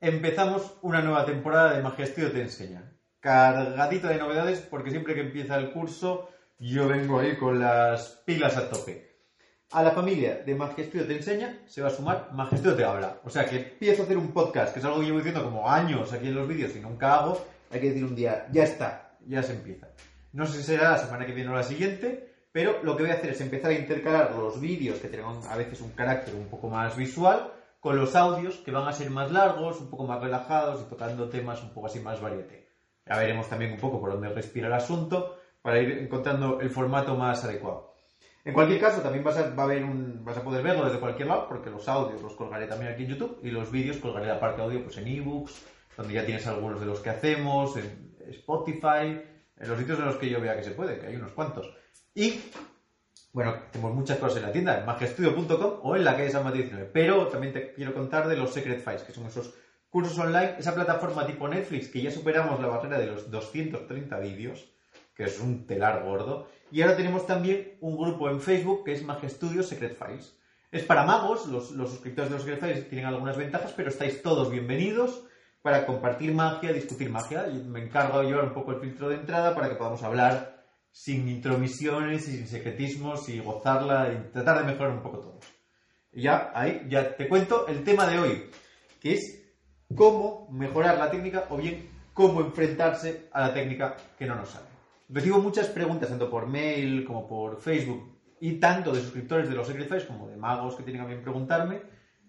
empezamos una nueva temporada de Magia Estudio Te Enseña. Cargadita de novedades porque siempre que empieza el curso yo vengo ahí con las pilas a tope. A la familia de Magia Estudio Te Enseña se va a sumar Magia Estudio Te Habla. O sea que empiezo a hacer un podcast, que es algo que llevo diciendo como años aquí en los vídeos y nunca hago. Hay que decir un día, ya está, ya se empieza. No sé si será la semana que viene o la siguiente, pero lo que voy a hacer es empezar a intercalar los vídeos que tienen a veces un carácter un poco más visual con los audios que van a ser más largos, un poco más relajados y tocando temas un poco así más variete. Ya veremos también un poco por dónde respira el asunto para ir encontrando el formato más adecuado. En cualquier caso, también vas a, vas a poder verlo desde cualquier lado, porque los audios los colgaré también aquí en YouTube y los vídeos colgaré la parte audio pues, en ebooks, donde ya tienes algunos de los que hacemos, en Spotify, en los sitios en los que yo vea que se puede, que hay unos cuantos. Y bueno, tenemos muchas cosas en la tienda, en magiastudio.com o en la calle San Mateo 19. Pero también te quiero contar de los Secret Files, que son esos cursos online, esa plataforma tipo Netflix, que ya superamos la barrera de los 230 vídeos, que es un telar gordo. Y ahora tenemos también un grupo en Facebook que es Magia Secret Files. Es para magos, los, los suscriptores de los Secret Files tienen algunas ventajas, pero estáis todos bienvenidos para compartir magia, discutir magia. Me encargo llevar un poco el filtro de entrada para que podamos hablar sin intromisiones y sin secretismos y gozarla y tratar de mejorar un poco todo. Ya, ahí, ya te cuento el tema de hoy, que es cómo mejorar la técnica o bien cómo enfrentarse a la técnica que no nos sale. Recibo muchas preguntas, tanto por mail como por Facebook, y tanto de suscriptores de los Secret Files como de magos que tienen a bien preguntarme,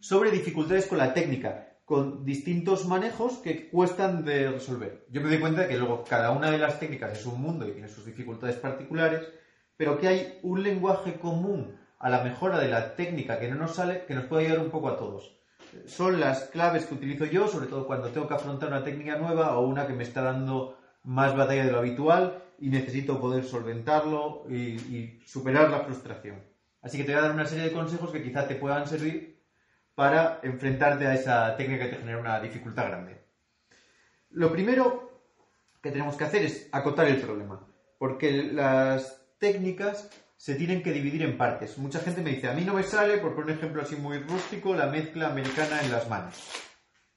sobre dificultades con la técnica con distintos manejos que cuestan de resolver. Yo me doy cuenta de que luego cada una de las técnicas es un mundo y tiene sus dificultades particulares, pero que hay un lenguaje común a la mejora de la técnica que no nos sale que nos puede ayudar un poco a todos. Son las claves que utilizo yo, sobre todo cuando tengo que afrontar una técnica nueva o una que me está dando más batalla de lo habitual y necesito poder solventarlo y, superar la frustración. Así que te voy a dar una serie de consejos que quizá te puedan servir para enfrentarte a esa técnica que te genera una dificultad grande. Lo primero que tenemos que hacer es acotar el problema, porque las técnicas se tienen que dividir en partes. Mucha gente me dice, a mí no me sale, por poner un ejemplo así muy rústico, la mezcla americana en las manos.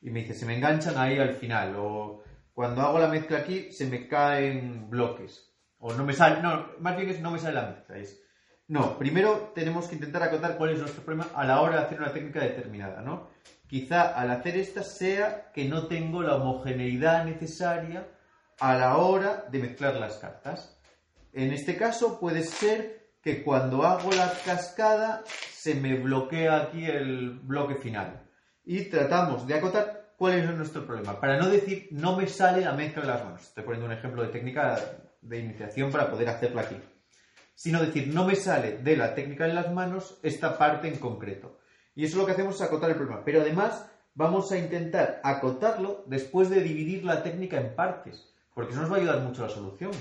Y me dice, se me enganchan ahí al final, o cuando hago la mezcla aquí se me caen bloques. O no me sale, no, más bien es no me sale la mezcla. No, primero tenemos que intentar acotar cuál es nuestro problema a la hora de hacer una técnica determinada, ¿no? Quizá al hacer esta sea que no tengo la homogeneidad necesaria a la hora de mezclar las cartas. En este caso puede ser que cuando hago la cascada se me bloquea aquí el bloque final. Y tratamos de acotar cuál es nuestro problema. Para no decir no me sale la mezcla de las manos. Estoy poniendo un ejemplo de técnica de iniciación para poder hacerla aquí sino decir, no me sale de la técnica en las manos esta parte en concreto. Y eso lo que hacemos es acotar el problema. Pero además vamos a intentar acotarlo después de dividir la técnica en partes, porque eso nos va a ayudar mucho a la solución.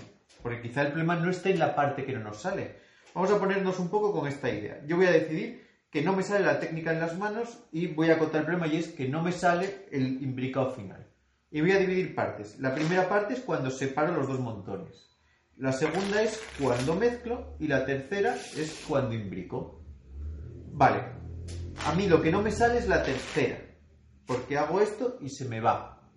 Porque quizá el problema no esté en la parte que no nos sale. Vamos a ponernos un poco con esta idea. Yo voy a decidir que no me sale la técnica en las manos y voy a acotar el problema y es que no me sale el imbricado final. Y voy a dividir partes. La primera parte es cuando separo los dos montones. La segunda es cuando mezclo y la tercera es cuando imbrico. Vale, a mí lo que no me sale es la tercera, porque hago esto y se me va.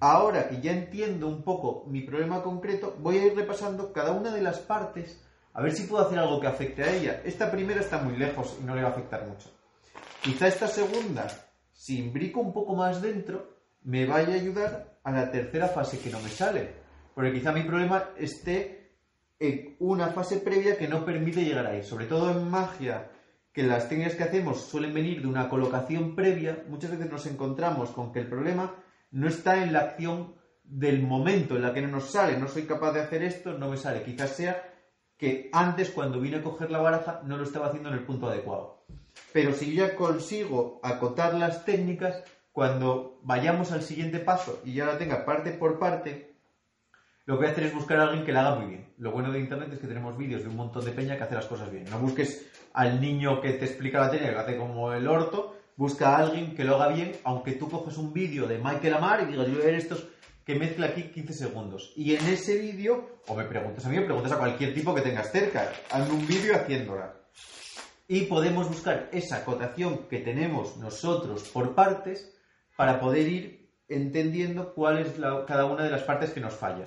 Ahora que ya entiendo un poco mi problema concreto, voy a ir repasando cada una de las partes a ver si puedo hacer algo que afecte a ella. Esta primera está muy lejos y no le va a afectar mucho. Quizá esta segunda, si imbrico un poco más dentro, me vaya a ayudar a la tercera fase que no me sale porque quizá mi problema esté en una fase previa que no permite llegar ahí. Sobre todo en magia, que las técnicas que hacemos suelen venir de una colocación previa, muchas veces nos encontramos con que el problema no está en la acción del momento en la que no nos sale, no soy capaz de hacer esto, no me sale. Quizás sea que antes cuando vine a coger la baraja no lo estaba haciendo en el punto adecuado. Pero si yo ya consigo acotar las técnicas, cuando vayamos al siguiente paso y ya la tenga parte por parte, lo que voy a hacer es buscar a alguien que la haga muy bien. Lo bueno de Internet es que tenemos vídeos de un montón de peña que hace las cosas bien. No busques al niño que te explica la técnica, que hace como el orto. Busca a alguien que lo haga bien, aunque tú coges un vídeo de Michael Amar y digas, yo voy a ver estos que mezcla aquí 15 segundos. Y en ese vídeo, o me preguntas a mí, o preguntas a cualquier tipo que tengas cerca, hazme un vídeo haciéndola. Y podemos buscar esa acotación que tenemos nosotros por partes para poder ir entendiendo cuál es cada una de las partes que nos falla.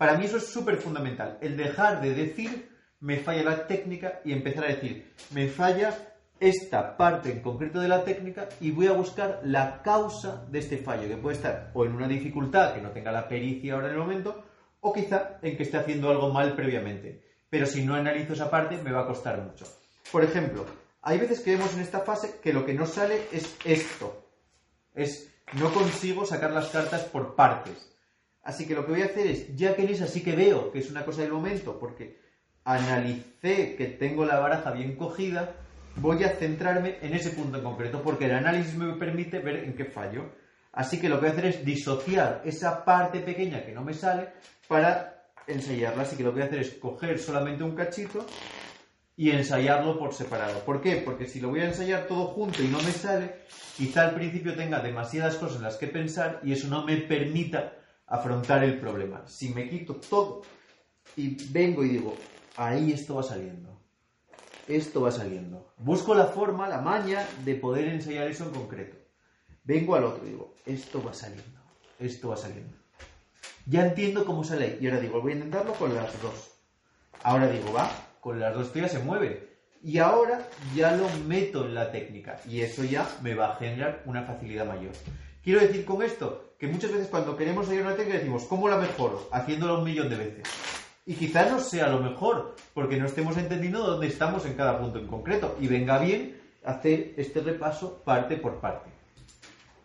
Para mí eso es súper fundamental, el dejar de decir me falla la técnica y empezar a decir me falla esta parte en concreto de la técnica y voy a buscar la causa de este fallo, que puede estar o en una dificultad que no tenga la pericia ahora en el momento, o quizá en que esté haciendo algo mal previamente. Pero si no analizo esa parte, me va a costar mucho. Por ejemplo, hay veces que vemos en esta fase que lo que no sale es esto. Es no consigo sacar las cartas por partes. Así que lo que voy a hacer es, ya que esa sí que veo que es una cosa del momento, porque analicé que tengo la baraja bien cogida, voy a centrarme en ese punto en concreto, porque el análisis me permite ver en qué fallo. Así que lo que voy a hacer es disociar esa parte pequeña que no me sale para ensayarla. Así que lo que voy a hacer es coger solamente un cachito y ensayarlo por separado. ¿Por qué? Porque si lo voy a ensayar todo junto y no me sale, quizá al principio tenga demasiadas cosas en las que pensar y eso no me permita afrontar el problema. Si me quito todo y vengo y digo, ahí esto va saliendo esto va saliendo. Busco la forma, la maña de poder ensayar eso en concreto. Vengo al otro y digo, esto va saliendo, esto va saliendo. Ya entiendo cómo sale y ahora digo, voy a intentarlo con las dos. Ahora digo, va, con las dos ya se mueve. Y ahora ya lo meto en la técnica y eso ya me va a generar una facilidad mayor. Quiero decir con esto que muchas veces cuando queremos hallar una técnica decimos, ¿cómo la mejoro? Haciéndolo un millón de veces y quizá no sea lo mejor, porque no estemos entendiendo dónde estamos en cada punto en concreto y venga bien hacer este repaso parte por parte.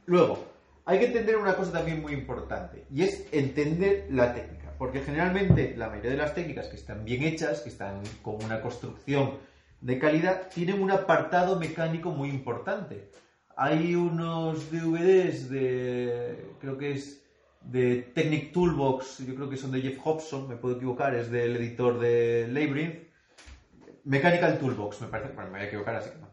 Luego, hay que entender una cosa también muy importante y es entender la técnica, porque generalmente la mayoría de las técnicas que están bien hechas, que están con una construcción de calidad, tienen un apartado mecánico muy importante. Hay unos DVDs de, creo que es de Technic Toolbox, yo creo que son de Jeff Hobson, me puedo equivocar, es del editor de Labyrinth. Mechanical Toolbox, me parece, bueno, me voy a equivocar, así que no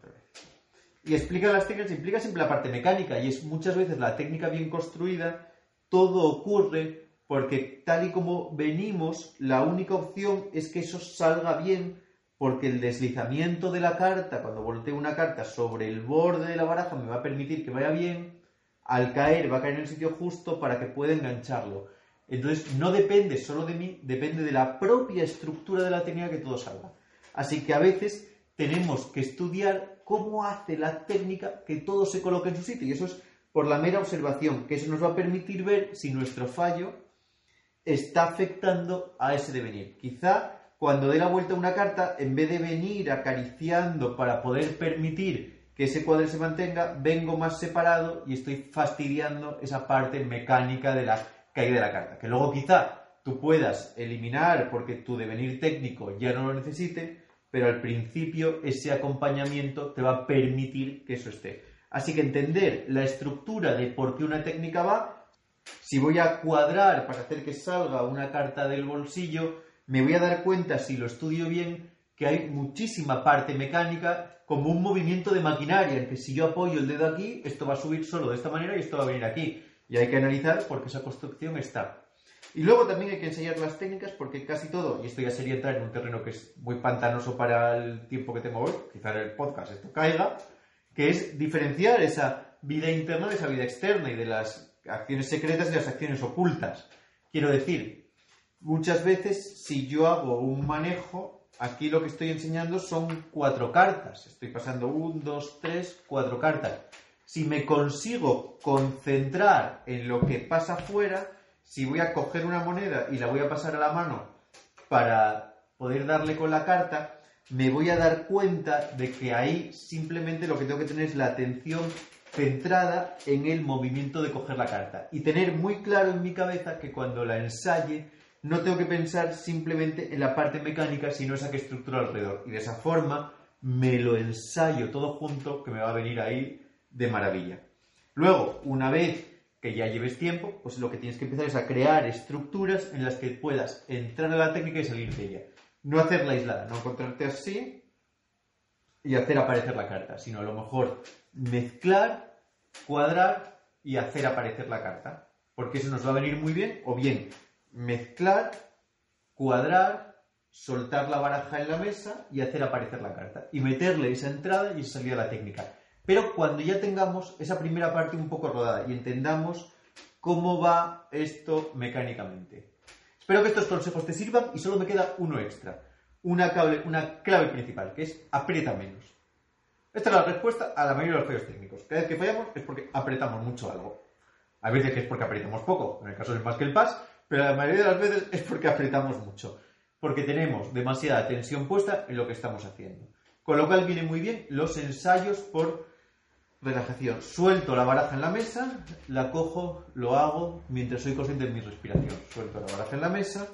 Y explica las técnicas, implica siempre la parte mecánica, y es muchas veces la técnica bien construida, todo ocurre porque tal y como venimos, la única opción es que eso salga bien, porque el deslizamiento de la carta, cuando volteo una carta sobre el borde de la baraja, me va a permitir que vaya bien, al caer va a caer en el sitio justo para que pueda engancharlo. Entonces no depende solo de mí, depende de la propia estructura de la técnica que todo salga. Así que a veces tenemos que estudiar cómo hace la técnica que todo se coloque en su sitio. Y eso es por la mera observación, que eso nos va a permitir ver si nuestro fallo está afectando a ese devenir. Quizá cuando dé la vuelta a una carta, en vez de venir acariciando para poder permitir que ese cuadro se mantenga, vengo más separado y estoy fastidiando esa parte mecánica de la caída de la carta. Que luego quizá tú puedas eliminar porque tu devenir técnico ya no lo necesite, pero al principio ese acompañamiento te va a permitir que eso esté. Así que entender la estructura de por qué una técnica va, si voy a cuadrar para hacer que salga una carta del bolsillo, me voy a dar cuenta si lo estudio bien que hay muchísima parte mecánica como un movimiento de maquinaria, en que si yo apoyo el dedo aquí, esto va a subir solo de esta manera y esto va a venir aquí. Y hay que analizar porque esa construcción está. Y luego también hay que enseñar las técnicas porque casi todo, y esto ya sería entrar en un terreno que es muy pantanoso para el tiempo que tengo hoy, quizá el podcast esto caiga, que es diferenciar esa vida interna de esa vida externa y de las acciones secretas y las acciones ocultas. Quiero decir, muchas veces si yo hago un manejo, Aquí lo que estoy enseñando son cuatro cartas. Estoy pasando un, dos, tres, cuatro cartas. Si me consigo concentrar en lo que pasa afuera, si voy a coger una moneda y la voy a pasar a la mano para poder darle con la carta, me voy a dar cuenta de que ahí simplemente lo que tengo que tener es la atención centrada en el movimiento de coger la carta y tener muy claro en mi cabeza que cuando la ensaye no tengo que pensar simplemente en la parte mecánica, sino esa que estructura alrededor. Y de esa forma me lo ensayo todo junto, que me va a venir ahí de maravilla. Luego, una vez que ya lleves tiempo, pues lo que tienes que empezar es a crear estructuras en las que puedas entrar en la técnica y salir de ella. No hacerla aislada, no encontrarte así y hacer aparecer la carta, sino a lo mejor mezclar, cuadrar y hacer aparecer la carta. Porque eso nos va a venir muy bien, o bien mezclar, cuadrar, soltar la baraja en la mesa y hacer aparecer la carta. Y meterle esa entrada y esa salida a la técnica. Pero cuando ya tengamos esa primera parte un poco rodada y entendamos cómo va esto mecánicamente. Espero que estos consejos te sirvan y solo me queda uno extra. Una, clave principal, que es aprieta menos. Esta es la respuesta a la mayoría de los fallos técnicos. Cada vez que fallamos es porque apretamos mucho algo. A veces es porque apretamos poco, en el caso del más que el pas, pero la mayoría de las veces es porque apretamos mucho. Porque tenemos demasiada tensión puesta en lo que estamos haciendo. Con lo cual viene muy bien los ensayos por relajación. Suelto la baraja en la mesa, la cojo, lo hago mientras soy consciente de mi respiración. Suelto la baraja en la mesa,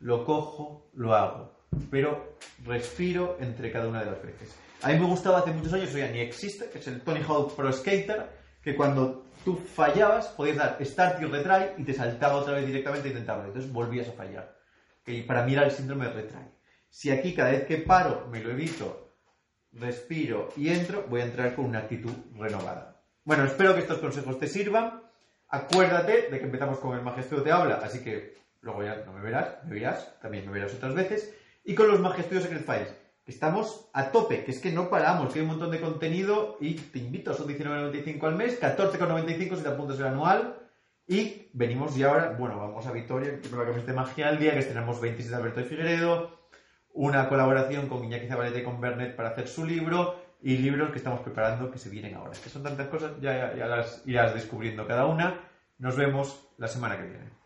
lo cojo, lo hago. Pero respiro entre cada una de las veces. A mí me gustaba hace muchos años, ya ni existe, que es el Tony Hawk Pro Skater, que cuando tú fallabas podías dar start y retry y te saltaba otra vez directamente e intentarlo. Entonces volvías a fallar. Que para mí era el síndrome de retry. Si aquí cada vez que paro me lo evito respiro y entro, voy a entrar con una actitud renovada. Bueno, espero que estos consejos te sirvan. Acuérdate de que empezamos con el Majestudio te habla, así que luego ya no me verás, me verás, también me verás otras veces. Y con los Majestudios Secret Files, estamos a tope, que es que no paramos, que hay un montón de contenido y te invito, son 19.95 al mes, 14.95 si te apuntas el anual. Y venimos ya ahora, bueno, vamos a Victoria, que es la camiseta de magia al día, que tenemos 26 de Alberto de Figueredo, una colaboración con Iñaki Zabaleta y con Bernet para hacer su libro y libros que estamos preparando que se vienen ahora. Que son tantas cosas, ya, ya las irás descubriendo cada una. Nos vemos la semana que viene.